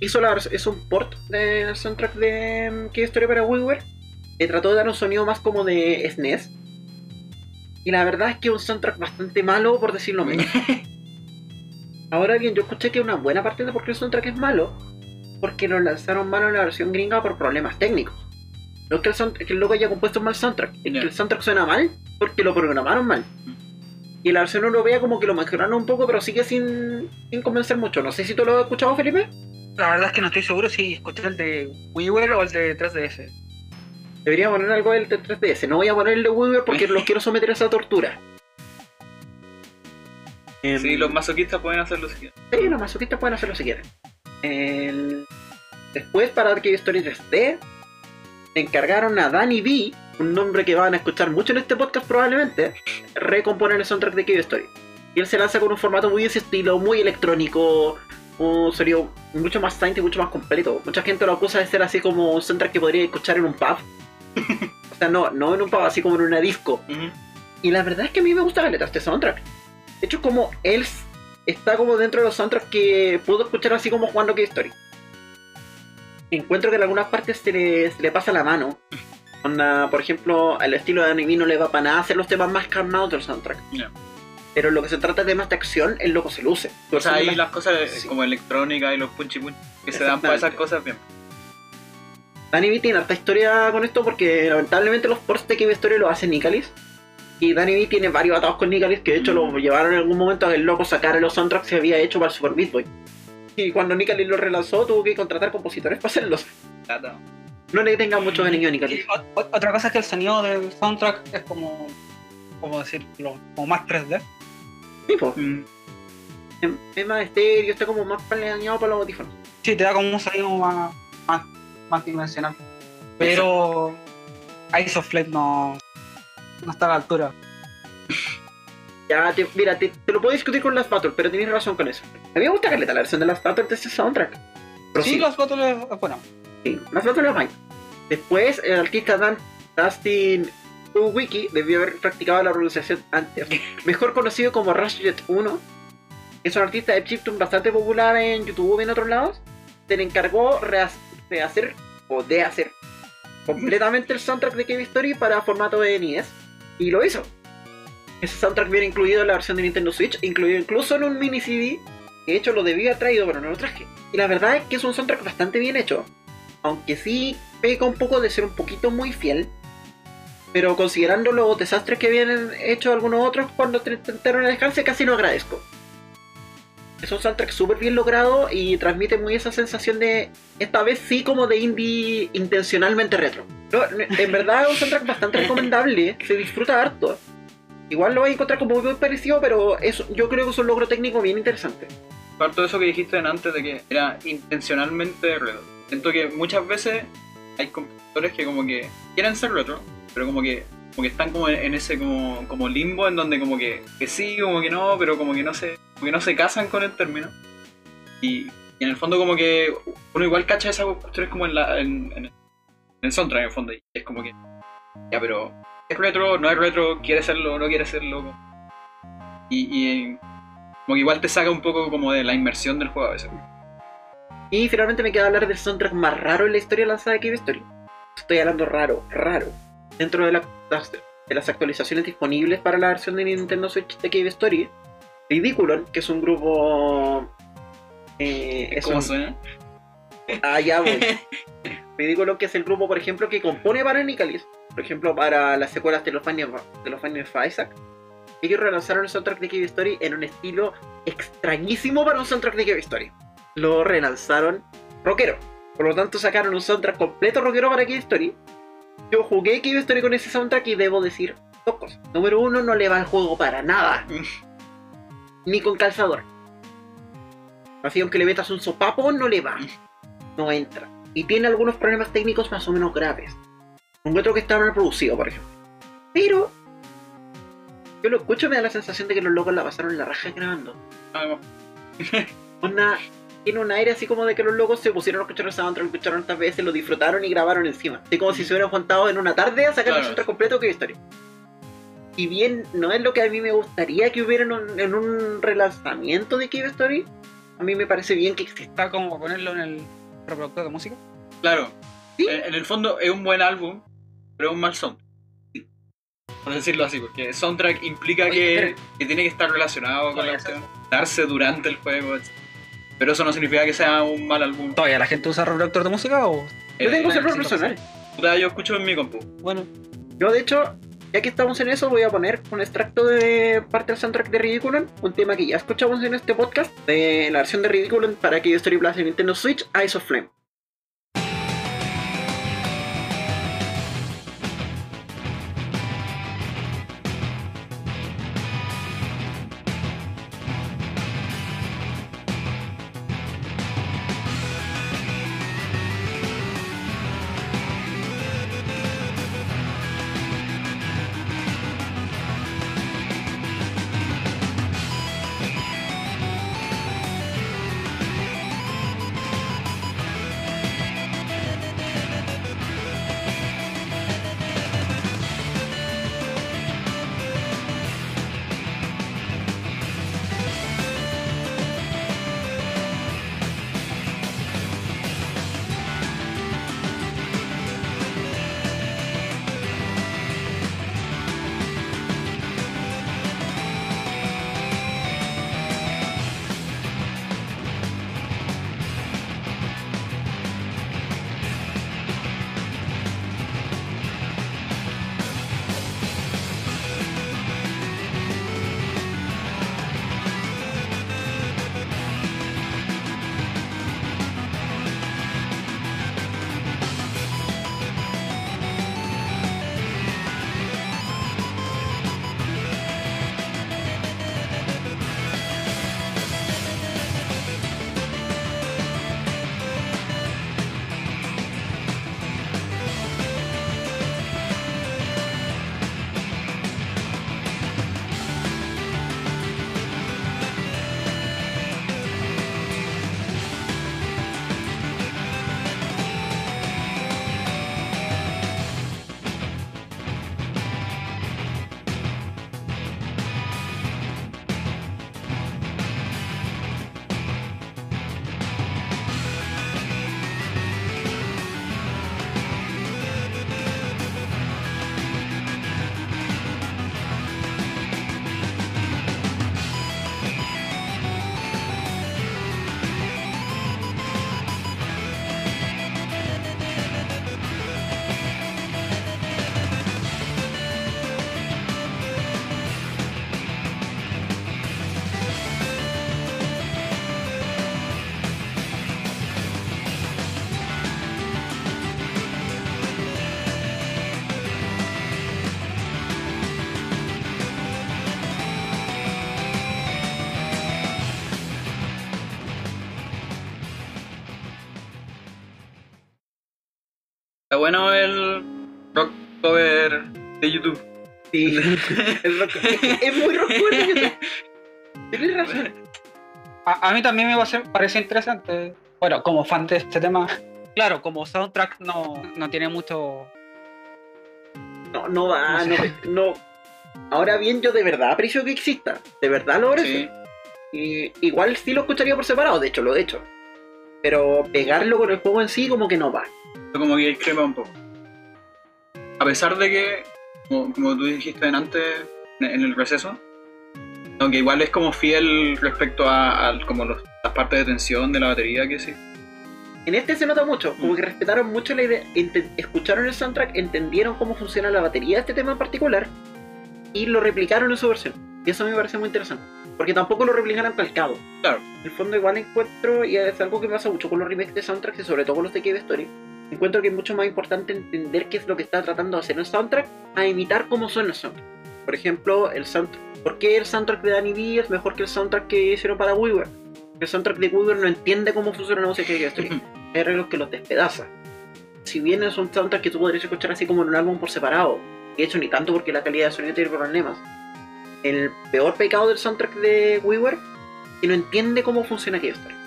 hizo la, es un port del soundtrack de mm, Qué historia para WiiWare, que trató de dar un sonido más como de SNES. Y la verdad es que es un soundtrack bastante malo, por decirlo menos. *laughs* Ahora bien, yo escuché que una buena parte de por qué el soundtrack es malo, porque lo lanzaron malo en la versión gringa por problemas técnicos. No es que el, que el loco haya compuesto un mal soundtrack, es que el soundtrack suena mal porque lo programaron mal. Y la versión europea como que lo mejoraron un poco, pero sigue sin, sin convencer mucho. No sé si tú lo has escuchado, Felipe. La verdad es que no estoy seguro si escuché el de WiiWare o el de 3DS. Debería poner algo del 3DS. No voy a poner el de WiiWare porque *laughs* los quiero someter a esa tortura. Sí, los masoquistas pueden hacerlo si quieren. Sí, los masoquistas pueden hacerlo si quieren. El- Después, para Arcade Story 3D, le encargaron a Danny B, un nombre que van a escuchar mucho en este podcast probablemente, recomponer el soundtrack de Cave Story. Y él se lanza con un formato muy de ese estilo, muy electrónico, un sonido mucho más synth y mucho más completo. Mucha gente lo acusa de ser así como un soundtrack que podría escuchar en un pub. *laughs* o sea, no, no en un pub, así como en una disco. Y la verdad es que a mí me gusta caleta este soundtrack. De hecho, como él está como dentro de los soundtracks que puedo escuchar así como jugando Cave Story. Encuentro que en algunas partes se le, se le pasa la mano. Por ejemplo, al estilo de anime no le va para nada hacer los temas más calmados del soundtrack. Pero en lo que se trata de temas de acción, el loco se luce. O sea, ahí la- las cosas Sí. como electrónica y los punchy punch que se dan para esas cosas, bien. Danny B tiene harta historia con esto porque lamentablemente los ports de Cave Story lo hace Nicalis. Y Danny B tiene varios atados con Nicalis que de hecho lo llevaron en algún momento a que el loco sacara los soundtracks que había hecho para el Super Meat Boy. Y cuando Nicalis lo relanzó tuvo que contratar compositores para hacerlos. No le tengan mucho cariño a Nicalis. otra cosa es que el sonido del soundtrack es como. ¿Cómo decirlo? Como más 3D. Sí. *laughs* Mm. Es- Es más estéreo, está como más planeado para los audífonos. Sí, te da como un sonido más, más, más dimensional. Pero. Ice of Flame no. No está a la altura. Ya, te- mira, te, te lo puedo discutir con las Battle, pero tienes razón con eso. A mí me gusta caleta la versión de las Battle de este soundtrack. Pero sí, los battles. Bueno, Sí, las fotos las hay. Después, el artista Dan Dustin Wiki debió haber practicado la pronunciación antes. Mejor conocido como Rushjet 1. Es un artista de chiptune bastante popular en YouTube y en otros lados. Se le encargó de hacer, o de hacer, completamente el soundtrack de Cave Story para formato de NES. Y lo hizo. Ese soundtrack viene incluido en la versión de Nintendo Switch, incluido incluso en un mini CD. Que de hecho lo debía traído, pero no lo traje. Y la verdad es que es un soundtrack bastante bien hecho. aunque sí peca un poco de ser un poquito muy fiel, pero considerando los desastres que habían hecho algunos otros cuando intentaron alejarse, casi lo agradezco. Es un soundtrack súper bien logrado y transmite muy esa sensación de, esta vez sí como de indie intencionalmente retro. No, en verdad es un soundtrack bastante recomendable, se disfruta harto. Igual lo vais a encontrar como muy parecido, pero eso, yo creo que es un logro técnico bien interesante. Parto de eso que dijiste antes de que era intencionalmente retro. Siento que muchas veces hay compositores que como que quieren ser retro, pero como que como que están como en ese como, como limbo en donde como que, que sí, como que no, pero como que no se, como que no se casan con el término. Y, en el fondo como que uno igual cacha esas cuestiones como en la en, en, el soundtrack en el fondo. Y es como que, ya, pero es retro, no es retro, quiere serlo, no quiere serlo. Y, y como que igual te saca un poco como de la inmersión del juego a veces. Y finalmente me queda hablar del soundtrack más raro en la historia lanzada de Cave Story. Estoy hablando raro, raro. Dentro de, la, de las actualizaciones disponibles para la versión de Nintendo Switch de Cave Story, Ridiculon, que es un grupo. Eh, es ¿Cómo un... suena? Ah, ya voy. *laughs* Ridiculon, que es el grupo, por ejemplo, que compone para Nicalis. Por ejemplo, para las secuelas de los Final, de los Final Isaac. Ellos relanzaron el soundtrack de Cave Story en un estilo extrañísimo para un soundtrack de Cave Story. Lo relanzaron rockero. Por lo tanto, sacaron un soundtrack completo rockero para Cave Story. Yo jugué Cave Story con ese soundtrack y debo decir dos cosas. Número uno, no le va al juego para nada. Ni con calzador. Así, aunque le metas un sopapo, no le va. No entra. Y tiene algunos problemas técnicos más o menos graves. Encuentro que está mal producido, por ejemplo. Pero yo lo escucho y me da la sensación de que los locos la pasaron en la raja grabando. Una, tiene un aire así como de que los locos se pusieron a escuchar el soundtrack, lo escucharon tantas veces, lo disfrutaron y grabaron encima. Así como si se hubieran juntado en una tarde a sacar Claro. el soundtrack completo que historia. Si bien no es lo que a mí me gustaría que hubiera en un, en un relanzamiento de Cave Story, a mí me parece bien que exista. Está como ponerlo en el reproductor de música. Claro. Sí. En, el fondo es un buen álbum, pero es un mal soundtrack. Por decirlo así, porque soundtrack implica Oye, que, que tiene que estar relacionado con la acción, darse durante el juego, etc. Pero eso no significa que sea un mal álbum. ¿Todavía la gente usa reproductor de música o...? Yo Eh, tengo celular sí, personal. puta, yo escucho en mi compu. Bueno, Yo, de hecho, ya que estamos en eso, voy a poner un extracto de parte del soundtrack de Ridiculon, un tema que ya escuchamos en este podcast, de la versión de Ridiculon para que Story Plus de Nintendo Switch, Eyes of Flame. Está bueno el rock cover de YouTube. Sí, *laughs* el rock- es, es muy rockero YouTube. Tienes razón. A, a mí también me parece, parece interesante. Bueno, como fan de este tema, claro, como soundtrack no, no tiene mucho. No, no va, No no, no. Ahora bien, yo de verdad aprecio que exista. De verdad lo aprecio. Sí. Y igual sí lo escucharía por separado, de hecho, lo he hecho. Pero pegarlo con el juego en sí, como que no va. Como que discrepa un poco. A pesar de que, como, como tú dijiste antes, en el receso, aunque igual es como fiel respecto a, a como los- las partes de tensión de la batería que sí. En este se nota mucho, como que respetaron mucho la idea, escucharon el soundtrack, entendieron cómo funciona la batería de este tema en particular y lo replicaron en su versión. Y eso a mí me parece muy interesante, porque tampoco lo replicaron calcado. Claro. En el fondo igual encuentro, y es algo que me pasa mucho con los remakes de soundtracks y sobre todo con los de Cave Story, encuentro que es mucho más importante entender qué es lo que está tratando de hacer el soundtrack a imitar cómo suena el soundtrack. Por ejemplo, el soundtrack, ¿por qué el soundtrack de Danny B es mejor que el soundtrack que hicieron para WiiWare? El soundtrack de WiiWare no entiende cómo funciona la música de Story. *laughs* Hay arreglos que los despedaza. Si bien es un soundtrack que tú podrías escuchar así como en un álbum por separado, de hecho ni tanto porque la calidad de sonido tiene problemas, el peor pecado del soundtrack de es que no entiende cómo funciona Story.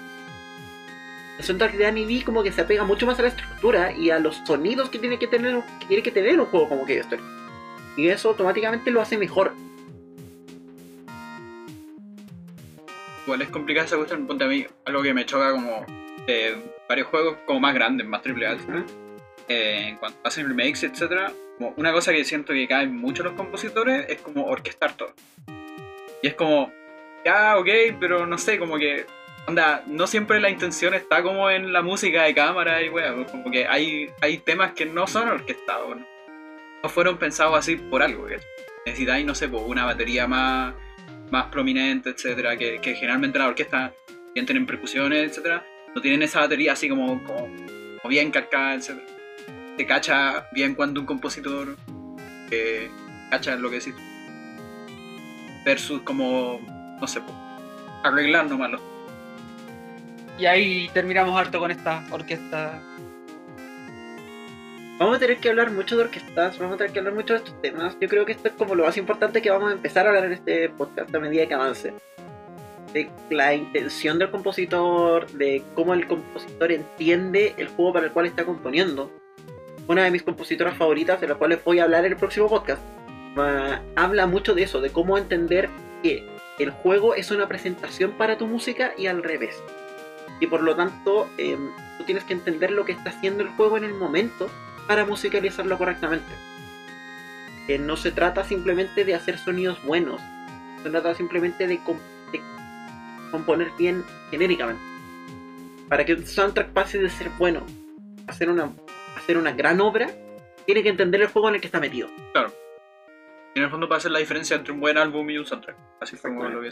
Soundtrack de Annie B como que se apega mucho más a la estructura y a los sonidos que tiene que tener, que tiene que tener un juego como Cave Story. Y eso automáticamente lo hace mejor. Igual es complicada esa cuestión, ponte a mí, algo que me choca como de varios juegos como más grandes, más triple A, eh, en cuanto hacen remakes, etcétera, como una cosa que siento que caen mucho los compositores es como orquestar todo. Y es como, ya, ok, pero no sé, como que, onda, no siempre la intención está como en la música de cámara y wea, pues, como que hay, hay temas que no son orquestados, ¿no? Fueron pensados así por algo. Necesitáis, no sé, pues, una batería más, más prominente, etcétera, que, que generalmente la orquesta, bien tienen percusiones, etcétera, no tienen esa batería así como, como, como bien calcada, etcétera. Se cacha bien cuando un compositor eh, cacha lo que decís. Versus como, no sé, pues, arreglar nomás los Y ahí terminamos harto con esta orquesta. Vamos a tener que hablar mucho de orquestas, vamos a tener que hablar mucho de estos temas. Yo creo que esto es como lo más importante que vamos a empezar a hablar en este podcast a medida que avance. De la intención del compositor, de cómo el compositor entiende el juego para el cual está componiendo. Una de mis compositoras favoritas, de la cual les voy a hablar en el próximo podcast, habla mucho de eso, de cómo entender que el juego es una presentación para tu música y al revés. Y por lo tanto, em, tú tienes que entender lo que está haciendo el juego en el momento para musicalizarlo correctamente. Que no se trata simplemente de hacer sonidos buenos, se trata simplemente de, com- de componer bien genéricamente. Para que un soundtrack pase de ser bueno a ser una, a ser una gran obra, tiene que entender el juego en el que está metido. Y en el fondo para hacer la diferencia entre un buen álbum y un soundtrack. Así fue como lo vi.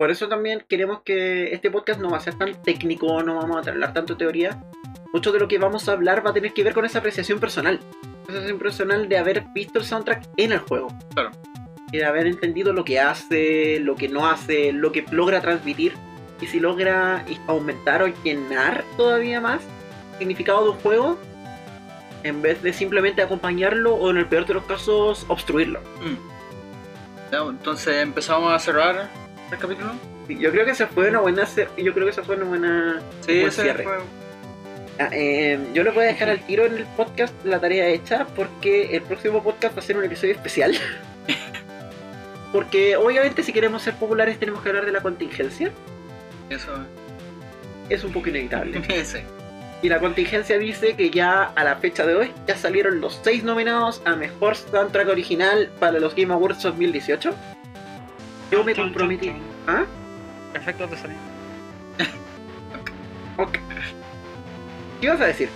Por eso también queremos que este podcast no va a ser tan técnico, no vamos a hablar tanto teoría. Mucho de lo que vamos a hablar va a tener que ver con esa apreciación personal. Apreciación personal de haber visto el soundtrack en el juego. Claro. Y de haber entendido lo que hace, lo que no hace, lo que logra transmitir. Y si logra aumentar o llenar todavía más el significado de un juego. En vez de simplemente acompañarlo o en el peor de los casos obstruirlo. Mm. Ya, entonces empezamos a cerrar el capítulo. Sí, Yo creo que esa fue una buena yo creo que esa fue una buena Sí, buen cierre. fue. Ah, eh, yo les voy a dejar al tiro en el podcast la tarea hecha porque el próximo podcast va a ser un episodio especial. *laughs* porque obviamente si queremos ser populares tenemos que hablar de la contingencia. Eso. Es un poco inevitable. *laughs* sí. Y la contingencia dice que ya a la fecha de hoy ya salieron los seis nominados a Mejor Soundtrack Original para los Game Awards 2018. Yo me comprometí. ¿Ah? Efectos de sonido. *laughs* Ok. ¿Qué ibas a decir?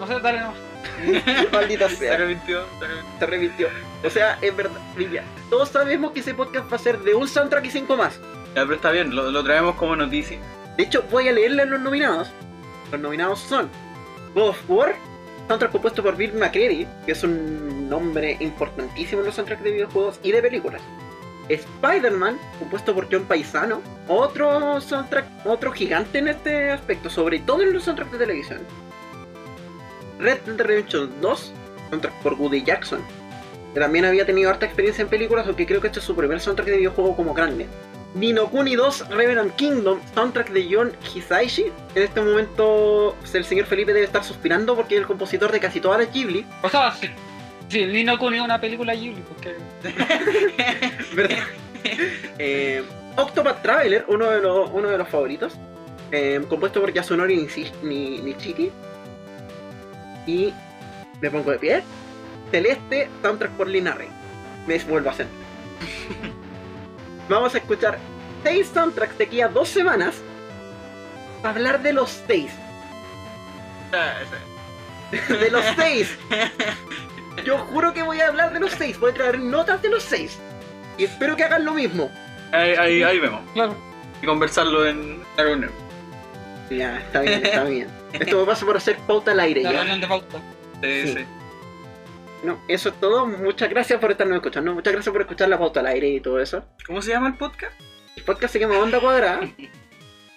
No sé, dale no. *laughs* Maldita Se sea. arrepintió, se arrepintió. se revirtió. O sea, es verdad, Livia, todos sabemos que ese podcast va a ser de un soundtrack y cinco más. Ya, pero está bien, lo, lo traemos como noticia. De hecho, voy a leerle los nominados. Los nominados son God of War, soundtrack compuesto por Bill McCready, que es un nombre importantísimo en los soundtracks de videojuegos y de películas. Spider-Man, compuesto por John Paisano, otro soundtrack, otro gigante en este aspecto, sobre todo en los soundtracks de televisión. Red Dead Redemption 2, soundtrack por Woody Jackson, que también había tenido harta experiencia en películas, aunque creo que este es su primer soundtrack de videojuego como grande. Nino Kuni 2, Revenant Kingdom, soundtrack de John Hisaishi. En este momento el señor Felipe debe estar suspirando porque es el compositor de casi todas las Ghibli. O si Nino Kuni es una película Ghibli, porque... *laughs* ¿Verdad? eh, Octopath Traveler, uno de los, uno de los favoritos. eh, compuesto por Yasunori Nichiki. Y me pongo de pie. Celeste, soundtrack por Lina Rey. Me vuelvo a hacer. *laughs* Vamos a escuchar seis soundtracks de aquí a dos semanas. Para hablar de los seis. *laughs* De los seis. Yo juro que voy a hablar de los seis. Voy a traer notas de los seis. Y espero que hagan lo mismo. Ahí, ahí, ahí vemos. Claro. Y conversarlo en la reunión. Ya, está bien, está bien. Esto me pasa por hacer pauta al aire La ya. reunión de pauta. Sí, Sí. sí. No, eso es todo. Muchas gracias por estarnos escuchando. Muchas gracias por escuchar la pauta al aire y todo eso. ¿Cómo se llama el podcast? El podcast se llama Onda Cuadrada.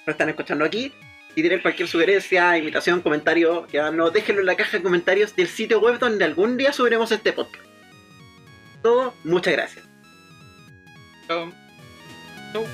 Lo están escuchando aquí. Si tienen cualquier sugerencia, invitación, comentario, ya no déjenlo en la caja de comentarios del sitio web donde algún día subiremos este podcast. Todo, muchas gracias. Chao. Chau.